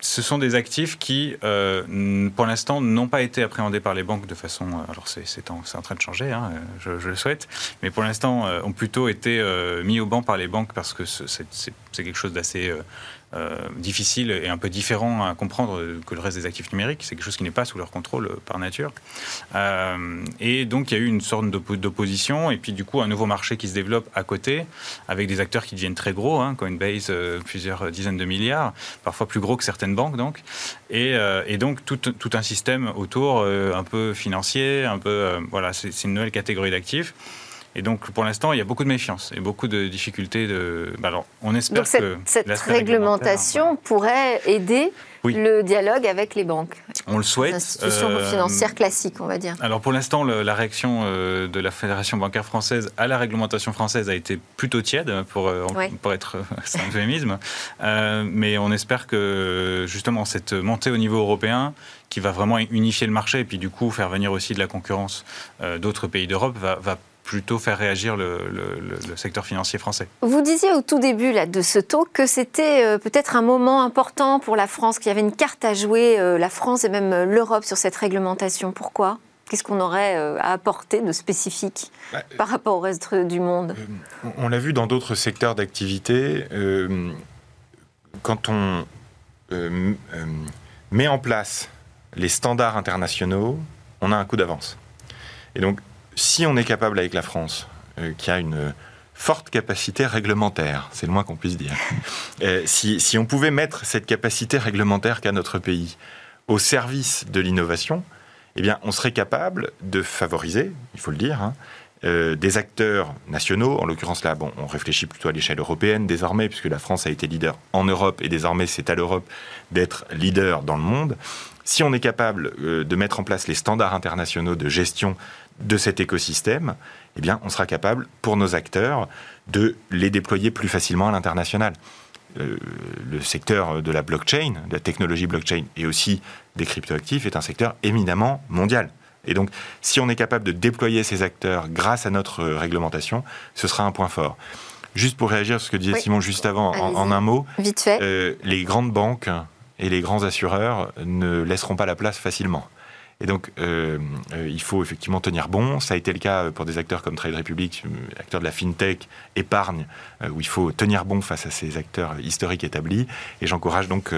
ce sont des actifs qui, euh, pour l'instant, n'ont pas été appréhendés par les banques de façon. Euh, alors, c'est en, train de changer, hein, je, je, le souhaite, mais pour l'instant, euh, ont plutôt été mis au banc par les banques parce que c'est quelque chose d'assez euh, difficile et un peu différent à comprendre que le reste des actifs numériques. C'est quelque chose qui n'est pas sous leur contrôle euh, par nature. Euh, et donc il y a eu une sorte d'opposition et puis du coup un nouveau marché qui se développe à côté avec des acteurs qui deviennent très gros, hein, Coinbase plusieurs dizaines de milliards, parfois plus gros que certaines banques donc. Et, et donc tout, tout, un système autour un peu financier, un peu voilà, c'est une nouvelle catégorie d'actifs. Et donc, pour l'instant, il y a beaucoup de méfiance et beaucoup de difficultés. De... Bah, alors, on espère cette, que cette réglementation pourrait aider le dialogue avec les banques. On le souhaite. Les institutions euh, financières classiques, on va dire. Alors, pour l'instant, la réaction euh, de la Fédération bancaire française à la réglementation française a été plutôt tiède, pour, euh, pour être c'est un euphémisme. mais on espère que, justement, cette montée au niveau européen qui va vraiment unifier le marché et puis du coup faire venir aussi de la concurrence d'autres pays d'Europe va, va plutôt faire réagir le, secteur financier français. Vous disiez au tout début là, de ce taux que c'était euh, peut-être un moment important pour la France, qu'il y avait une carte à jouer, euh, la France et même euh, l'Europe sur cette réglementation. Pourquoi? Qu'est-ce qu'on aurait à apporter de spécifique bah, par rapport au reste du monde? On l'a vu dans d'autres secteurs d'activité. quand on met en place les standards internationaux, on a un coup d'avance. Et donc, si on est capable avec la France, euh, qui a une forte capacité réglementaire, c'est le moins qu'on puisse dire, euh, si, on pouvait mettre cette capacité réglementaire qu'a notre pays au service de l'innovation, eh bien, on serait capable de favoriser, il faut le dire, hein, euh, des acteurs nationaux. En l'occurrence, là, bon, on réfléchit plutôt à l'échelle européenne désormais, puisque la France a été leader en Europe et désormais c'est à l'Europe d'être leader dans le monde. Si on est capable de mettre en place les standards internationaux de gestion de cet écosystème, eh bien, on sera capable, pour nos acteurs, de les déployer plus facilement à l'international. Euh, le secteur de la blockchain, de la technologie blockchain et aussi des cryptoactifs est un secteur éminemment mondial. Et donc, si on est capable de déployer ces acteurs grâce à notre réglementation, ce sera un point fort. Juste pour réagir à ce que disait Simon juste avant, en, un mot, Vite fait. Euh, les grandes banques et les grands assureurs ne laisseront pas la place facilement. Et donc, euh, euh, il faut effectivement tenir bon. Ça a été le cas pour des acteurs comme Trade Republic, acteurs de la fintech, épargne, où il faut tenir bon face à ces acteurs historiques établis. Et j'encourage donc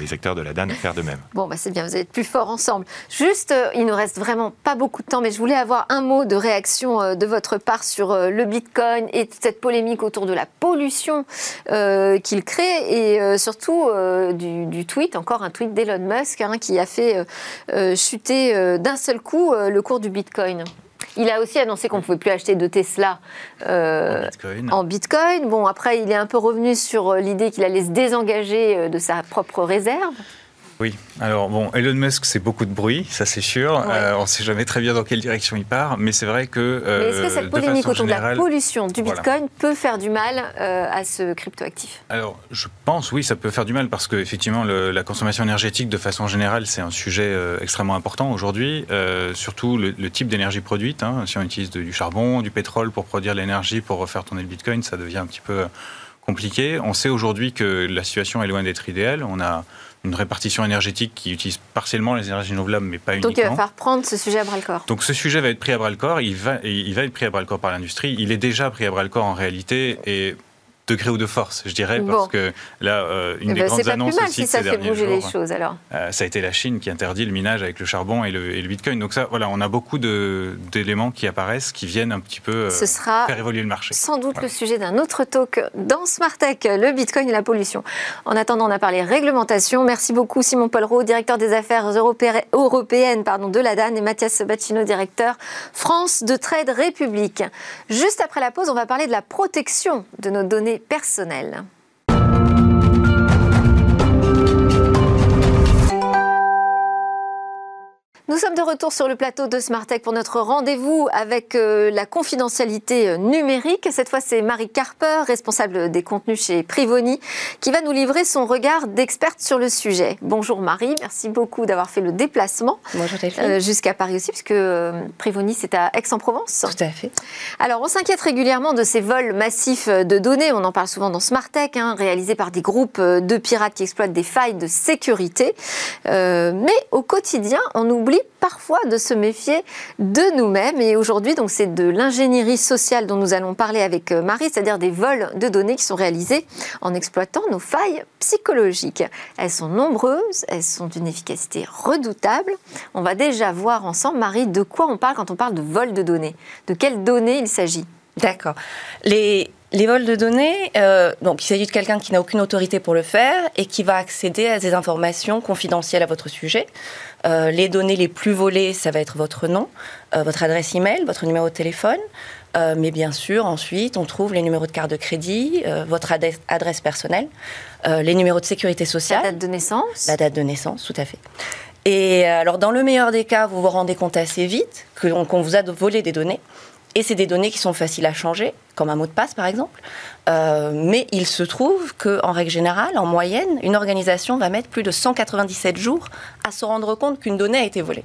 les acteurs de la DAN à faire de même. Bon, bah c'est bien, vous êtes plus forts ensemble. Juste, il nous reste vraiment pas beaucoup de temps, mais je voulais avoir un mot de réaction de votre part sur le Bitcoin et cette polémique autour de la pollution qu'il crée et surtout du, tweet, encore un tweet d'Elon Musk hein, qui a fait chuter euh, d'un seul coup euh, le cours du Bitcoin. Il a aussi annoncé qu'on ne pouvait plus acheter de Tesla euh, en, Bitcoin. Bon, après, il est un peu revenu sur l'idée qu'il allait se désengager de sa propre réserve. Oui, alors bon, Elon Musk, c'est beaucoup de bruit, ça c'est sûr. Euh, on ne sait jamais très bien dans quelle direction il part, mais c'est vrai que. Euh, mais est-ce que cette polémique autour de la pollution du Bitcoin peut faire du mal euh, à ce cryptoactif? Alors, je pense, oui, ça peut faire du mal parce que effectivement, la consommation énergétique, de façon générale, c'est un sujet extrêmement important aujourd'hui. surtout le, type d'énergie produite. Hein. si on utilise du charbon, du pétrole pour produire l'énergie pour refaire tourner le Bitcoin, ça devient un petit peu compliqué. On sait aujourd'hui que la situation est loin d'être idéale. On a une répartition énergétique qui utilise partiellement les énergies renouvelables, mais pas uniquement. Donc il va falloir prendre ce sujet à bras le corps. Donc ce sujet va être pris à bras le corps, il va, il va être pris à bras le corps par l'industrie, il est déjà pris à bras le corps en réalité, et degré ou de force, je dirais, parce que là, euh, une eh des ben, grandes annonces aussi si ça fait bouger les choses, alors. Euh, ça a été la Chine qui interdit le minage avec le charbon et le, et le Bitcoin. Donc ça, voilà, on a beaucoup d'éléments qui apparaissent, qui viennent un petit peu euh, faire évoluer le marché. Sans doute le sujet d'un autre talk dans Smart Tech, le Bitcoin et la pollution. En attendant, on a parlé réglementation. Merci beaucoup Simon Polro, directeur des affaires européennes pardon, de la DAN, et Mathias Bacchino, directeur France de Trade République. Juste après la pause, on va parler de la protection de nos données personnel. Nous sommes de retour sur le plateau de Smartech pour notre rendez-vous avec euh, la confidentialité euh, numérique. Cette fois, c'est Marie Carper, responsable des contenus chez Privoni, qui va nous livrer son regard d'experte sur le sujet. Bonjour Marie, merci beaucoup d'avoir fait le déplacement euh, jusqu'à Paris aussi, puisque Privoni, c'est à Aix-en-Provence. Tout à fait. Alors, on s'inquiète régulièrement de ces vols massifs de données. On en parle souvent dans Smartech, hein, réalisés par des groupes de pirates qui exploitent des failles de sécurité. mais au quotidien, on oublie parfois de se méfier de nous-mêmes. Et aujourd'hui, donc, c'est de l'ingénierie sociale dont nous allons parler avec euh, Marie, c'est-à-dire des vols de données qui sont réalisés en exploitant nos failles psychologiques. Elles sont nombreuses, elles sont d'une efficacité redoutable. On va déjà voir ensemble, Marie, de quoi on parle quand on parle de vol de données. De quelles données il s'agit? D'accord. Les, vols de données, euh, donc il s'agit de quelqu'un qui n'a aucune autorité pour le faire et qui va accéder à des informations confidentielles à votre sujet. Euh, les données les plus volées, ça va être votre nom, euh, votre adresse email, votre numéro de téléphone. mais bien sûr, ensuite, on trouve les numéros de carte de crédit, votre adresse, adresse personnelle, les numéros de sécurité sociale. La date de naissance La date de naissance, tout à fait. Et alors, dans le meilleur des cas, vous vous rendez compte assez vite qu'on vous a volé des données. Et c'est des données qui sont faciles à changer, comme un mot de passe par exemple. Euh, mais il se trouve qu'en règle générale, en moyenne, une organisation va mettre plus de 197 jours à se rendre compte qu'une donnée a été volée.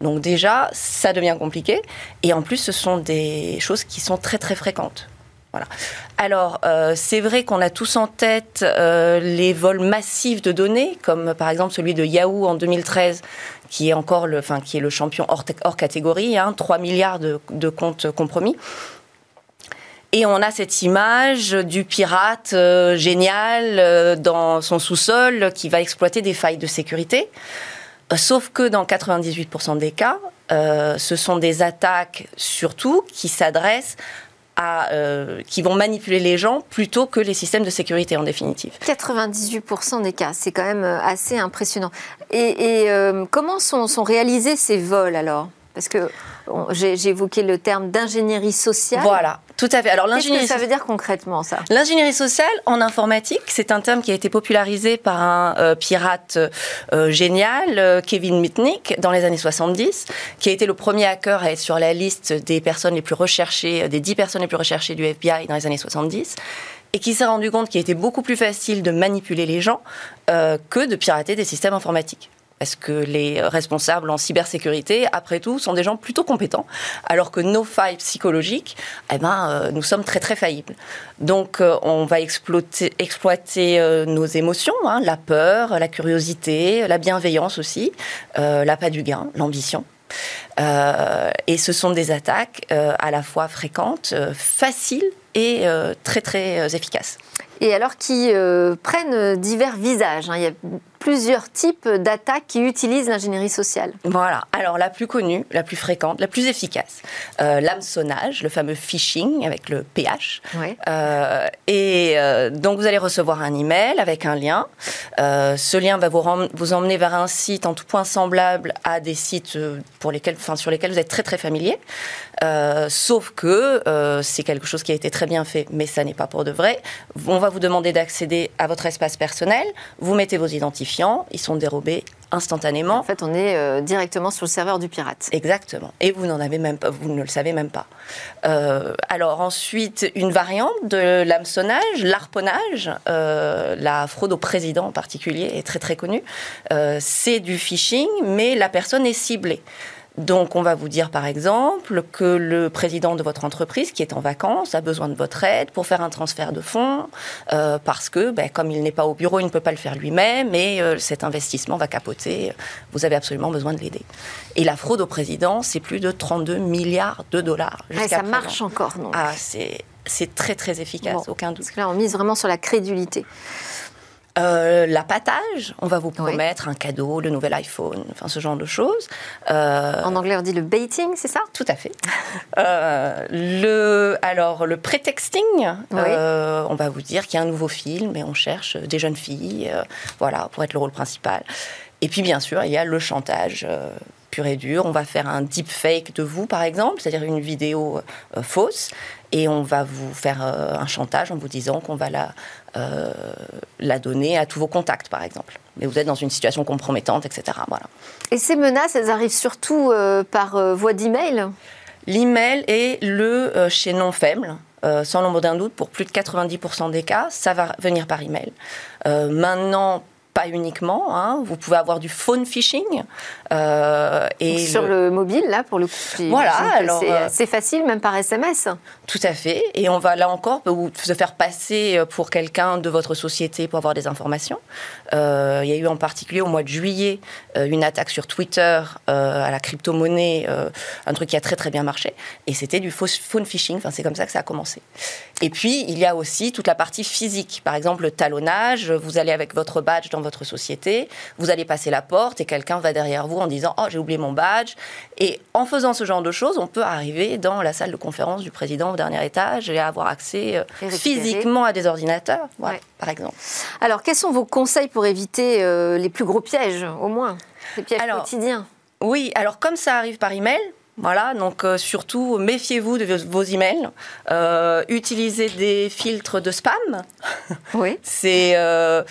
Donc déjà, ça devient compliqué. Et en plus, ce sont des choses qui sont très très fréquentes. Voilà. Alors, euh, c'est vrai qu'on a tous en tête euh, les vols massifs de données, comme par exemple celui de Yahoo en 2013, qui est encore le, enfin, qui est le champion hors, hors catégorie, hein, 3 milliards de, comptes compromis. Et on a cette image du pirate euh, génial euh, dans son sous-sol qui va exploiter des failles de sécurité. Euh, sauf que dans 98% des cas, ce sont des attaques surtout qui s'adressent euh, qui vont manipuler les gens plutôt que les systèmes de sécurité en définitive. 98% des cas, c'est quand même assez impressionnant. Et, comment sont réalisés ces vols alors? Parce que j'ai évoqué le terme d'ingénierie sociale. Voilà, tout à fait. Alors Qu'est-ce que ça veut dire concrètement ça? L'ingénierie sociale en informatique, c'est un terme qui a été popularisé par un euh, pirate euh, génial, euh, Kevin Mitnick, dans les années 70, qui a été le premier hacker à être sur la liste des personnes les plus recherchées, des 10 personnes les plus recherchées du FBI dans les années 70 et qui s'est rendu compte qu'il était beaucoup plus facile de manipuler les gens que de pirater des systèmes informatiques. Parce que les responsables en cybersécurité, après tout, sont des gens plutôt compétents, alors que nos failles psychologiques, eh ben, euh, nous sommes très très faillibles. Donc euh, on va exploiter, exploiter euh, nos émotions, hein, la peur, la curiosité, la bienveillance aussi, l'appât du gain, l'ambition. et ce sont des attaques à la fois fréquentes, faciles et très très efficaces. Et alors qui prennent divers visages. Hein. Plusieurs types d'attaques qui utilisent l'ingénierie sociale. Voilà. Alors la plus connue, la plus fréquente, la plus efficace, euh, l'hameçonnage, le fameux phishing avec le PH. Euh, et euh, donc vous allez recevoir un email avec un lien. Euh, ce lien va vous, vous emmener vers un site en tout point semblable à des sites pour lesquels, enfin, sur lesquels vous êtes très très familier. sauf que c'est quelque chose qui a été très bien fait, mais ça n'est pas pour de vrai. On va vous demander d'accéder à votre espace personnel. Vous mettez vos identifiants ils sont dérobés instantanément. En fait, on est euh, directement sur le serveur du pirate. Exactement. Et vous n'en avez même pas, vous ne le savez même pas. Euh, alors ensuite, une variante de l'hameçonnage, l'arponnage, euh, la fraude au président en particulier est très très connue. c'est du phishing, mais la personne est ciblée. Donc, on va vous dire, par exemple, que le président de votre entreprise, qui est en vacances, a besoin de votre aide pour faire un transfert de fonds, euh, parce que, ben, comme il n'est pas au bureau, il ne peut pas le faire lui-même, et euh, cet investissement va capoter. Vous avez absolument besoin de l'aider. Et la fraude au président, c'est plus de 32 milliards de dollars. Ah, ça marche encore, non Ah, c'est très, très efficace, aucun doute. Parce que là, on mise vraiment sur la crédulité. Euh, l'appâtage, on va vous promettre un cadeau, le nouvel iPhone, enfin ce genre de choses. Euh, en anglais, on dit le baiting, c'est ça? Tout à fait. Euh, le, alors, le prétexting, on va vous dire qu'il y a un nouveau film et on cherche des jeunes filles, voilà, pour être le rôle principal. Et puis, bien sûr, il y a le chantage pur et dur. On va faire un deepfake de vous, par exemple, c'est-à-dire une vidéo fausse, et on va vous faire un chantage en vous disant qu'on va la euh, la donner à tous vos contacts, par exemple. Mais vous êtes dans une situation compromettante, etc. Voilà. Et ces menaces, elles arrivent surtout euh, par euh, voie d'email? L'email est le chaînon faible. sans l'ombre d'un doute, pour plus de 90% des cas, ça va venir par email. maintenant, pas uniquement. Hein. Vous pouvez avoir du phone phishing. Euh, et sur le... mobile, là, pour le coup. Voilà, alors. C'est euh, facile, même par SMS. Tout à fait. Et on va là encore vous se faire passer pour quelqu'un de votre société pour avoir des informations. Euh, il y a eu en particulier au mois de juillet une attaque sur Twitter à la crypto-monnaie, un truc qui a très très bien marché. Et c'était du phone phishing. Enfin, c'est comme ça que ça a commencé. Et puis, il y a aussi toute la partie physique. Par exemple, le talonnage. Vous allez avec votre badge dans votre société, vous allez passer la porte et quelqu'un va derrière vous en disant Oh, j'ai oublié mon badge. Et en faisant ce genre de choses, on peut arriver dans la salle de conférence du président au dernier étage et avoir accès euh, physiquement à des ordinateurs, par exemple. Alors, quels sont vos conseils pour éviter euh, les plus gros pièges, au moins Les pièges quotidiens? Oui, alors comme ça arrive par email, voilà, donc euh, surtout méfiez-vous de vos, emails. Euh, utilisez des filtres de spam. Oui. Euh,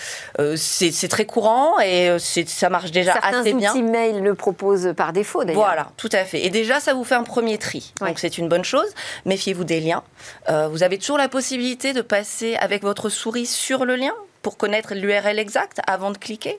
c'est très courant et ça marche déjà assez bien. Certains mail le proposent par défaut d'ailleurs. Voilà, tout à fait. Et déjà, ça vous fait un premier tri. Donc c'est une bonne chose. Méfiez-vous des liens. vous avez toujours la possibilité de passer avec votre souris sur le lien pour connaître l'URL exact avant de cliquer.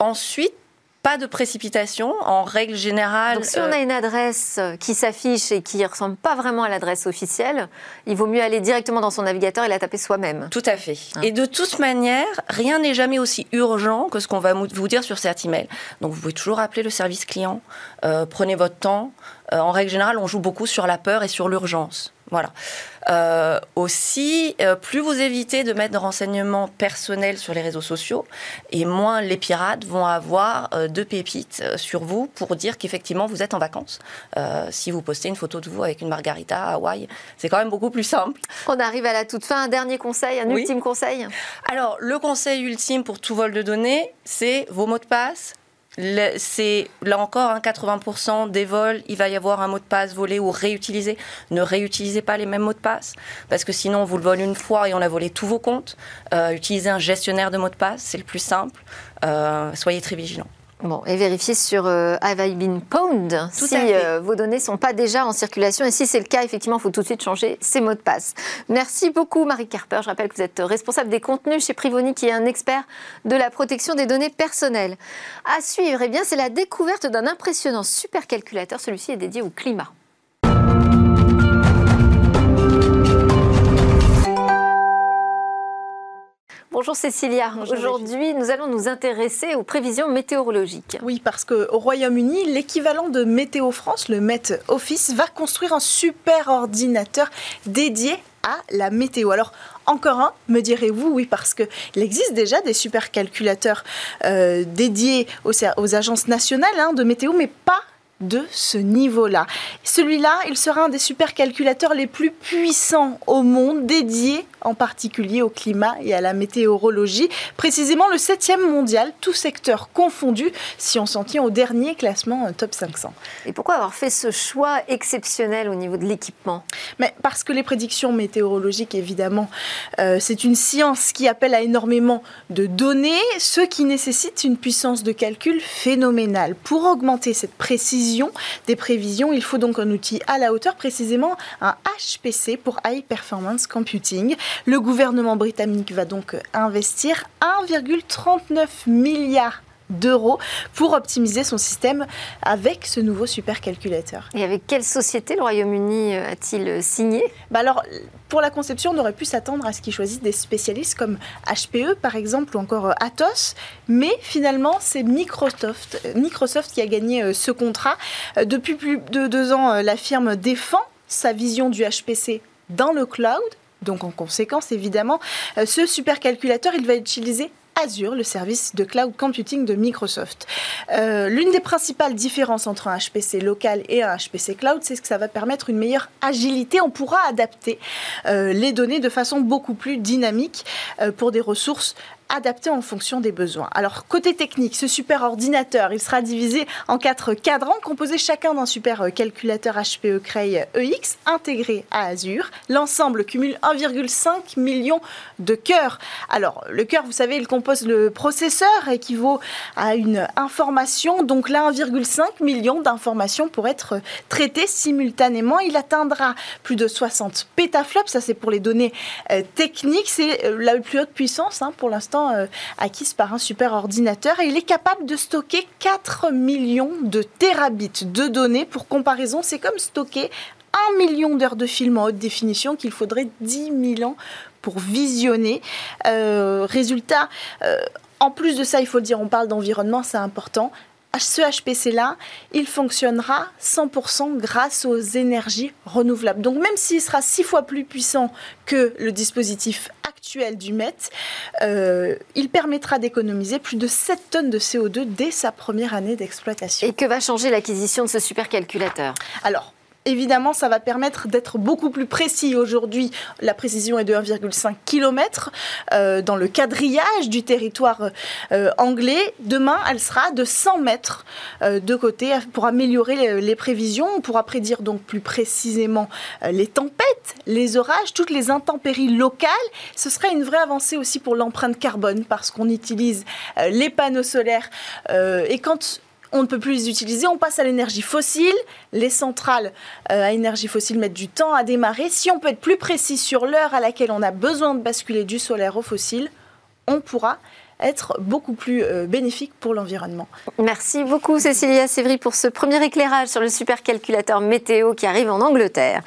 ensuite, pas de précipitation en règle générale. Donc si on a euh, une adresse qui s'affiche et qui ne ressemble pas vraiment à l'adresse officielle, il vaut mieux aller directement dans son navigateur et la taper soi-même. Tout à fait. Hein. Et de toute manière, rien n'est jamais aussi urgent que ce qu'on va vous dire sur cet email. Donc vous pouvez toujours appeler le service client, euh, prenez votre temps. Euh, en règle générale, on joue beaucoup sur la peur et sur l'urgence. Voilà. Euh, aussi, euh, plus vous évitez de mettre de renseignements personnels sur les réseaux sociaux, et moins les pirates vont avoir euh, de pépites sur vous pour dire qu'effectivement vous êtes en vacances. si vous postez une photo de vous avec une margarita à Hawaï, c'est quand même beaucoup plus simple. On arrive à la toute fin. Un dernier conseil, un ultime conseil? Alors, le conseil ultime pour tout vol de données, c'est vos mots de passe, c'est là encore 80% hein, des vols, il va y avoir un mot de passe volé ou réutilisé. Ne réutilisez pas les mêmes mots de passe parce que sinon on vous le vole une fois et on a volé tous vos comptes. Euh, utilisez un gestionnaire de mots de passe, c'est le plus simple. Euh, soyez très vigilants. Bon, et vérifiez sur euh, Have I Been Pwned si euh, vos données ne sont pas déjà en circulation. Et si c'est le cas, effectivement, il faut tout de suite changer ces mots de passe. Merci beaucoup, Marie Carper. Je rappelle que vous êtes responsable des contenus chez Privoni, qui est un expert de la protection des données personnelles. À suivre, eh bien, c'est la découverte d'un impressionnant supercalculateur. Celui-ci est dédié au climat. Bonjour Cécilia. Aujourd'hui, nous allons nous intéresser aux prévisions météorologiques. Oui, parce qu'au Royaume-Uni, l'équivalent de Météo France, le Met Office, va construire un super ordinateur dédié à la météo. Alors, encore un, me direz-vous, oui, parce qu'il existe déjà des supercalculateurs euh, dédiés aux, agences nationales hein, de météo, mais pas de ce niveau-là. Celui-là, il sera un des supercalculateurs les plus puissants au monde, dédié en particulier au climat et à la météorologie. Précisément le 7e mondial, tout secteur confondu, si on s'en tient au dernier classement euh, top 500. Et pourquoi avoir fait ce choix exceptionnel au niveau de l'équipement? Mais Parce que les prédictions météorologiques, évidemment, euh, c'est une science qui appelle à énormément de données, ce qui nécessite une puissance de calcul phénoménale. Pour augmenter cette précision des prévisions, il faut donc un outil à la hauteur, précisément un HPC pour High Performance Computing. Le gouvernement britannique va donc investir 1,39 milliard d'euros pour optimiser son système avec ce nouveau supercalculateur. Et avec quelle société le Royaume-Uni a-t-il signé? Bah Alors, pour la conception, on aurait pu s'attendre à ce qu'ils choisissent des spécialistes comme HPE par exemple ou encore Atos, mais finalement c'est Microsoft, Microsoft qui a gagné euh, ce contrat. Euh, depuis plus de deux ans, euh, la firme défend sa vision du HPC dans le cloud donc en conséquence, évidemment, euh, ce supercalculateur, il va utiliser Azure, le service de cloud computing de Microsoft. Euh, l'une des principales différences entre un HPC local et un HPC cloud, c'est que ça va permettre une meilleure agilité. On pourra adapter euh, les données de façon beaucoup plus dynamique pour des ressources adapté en fonction des besoins. Alors, côté technique, ce super ordinateur, il sera divisé en quatre cadrans composés chacun d'un super euh, calculateur HPE Cray EX intégré à Azure. L'ensemble cumule 1,5 million de cœurs. Alors, le cœur, vous savez, il compose le processeur, équivaut à une information. Donc là, 1,5 million d'informations pour être traitées simultanément. Il atteindra plus de 60 pétaflops. Ça, c'est pour les données euh, techniques. C'est euh, la plus haute puissance hein, pour l'instant euh, acquise par un super ordinateur et il est capable de stocker 4 millions de terabits de données. Pour comparaison, c'est comme stocker 1 million d'heures de film en haute définition qu'il faudrait 10 000 ans pour visionner. Euh, résultat, euh, en plus de ça, il faut dire, on parle d'environnement, c'est important ce HPC-là, il fonctionnera 100% grâce aux énergies renouvelables. Donc même s'il sera six fois plus puissant que le dispositif actuel du MET, euh, il permettra d'économiser plus de 7 tonnes de CO2 dès sa première année d'exploitation. Et que va changer l'acquisition de ce supercalculateur? Alors, Évidemment, ça va permettre d'être beaucoup plus précis. Aujourd'hui, la précision est de 1,5 km euh, dans le quadrillage du territoire euh, anglais. Demain, elle sera de 100 mètres euh, de côté pour améliorer les, prévisions. On pourra prédire donc plus précisément les tempêtes, les orages, toutes les intempéries locales. Ce serait une vraie avancée aussi pour l'empreinte carbone parce qu'on utilise les panneaux solaires. et quand on ne peut plus les utiliser, on passe à l'énergie fossile. Les centrales euh, à énergie fossile mettent du temps à démarrer. Si on peut être plus précis sur l'heure à laquelle on a besoin de basculer du solaire au fossile, on pourra être beaucoup plus euh, bénéfique pour l'environnement. Merci beaucoup Cécilia Sévry pour ce premier éclairage sur le supercalculateur météo qui arrive en Angleterre.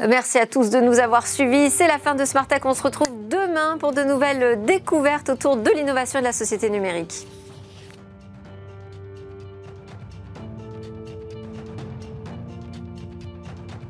Merci à tous de nous avoir suivis. C'est la fin de Smart On se retrouve demain pour de nouvelles découvertes autour de l'innovation et de la société numérique.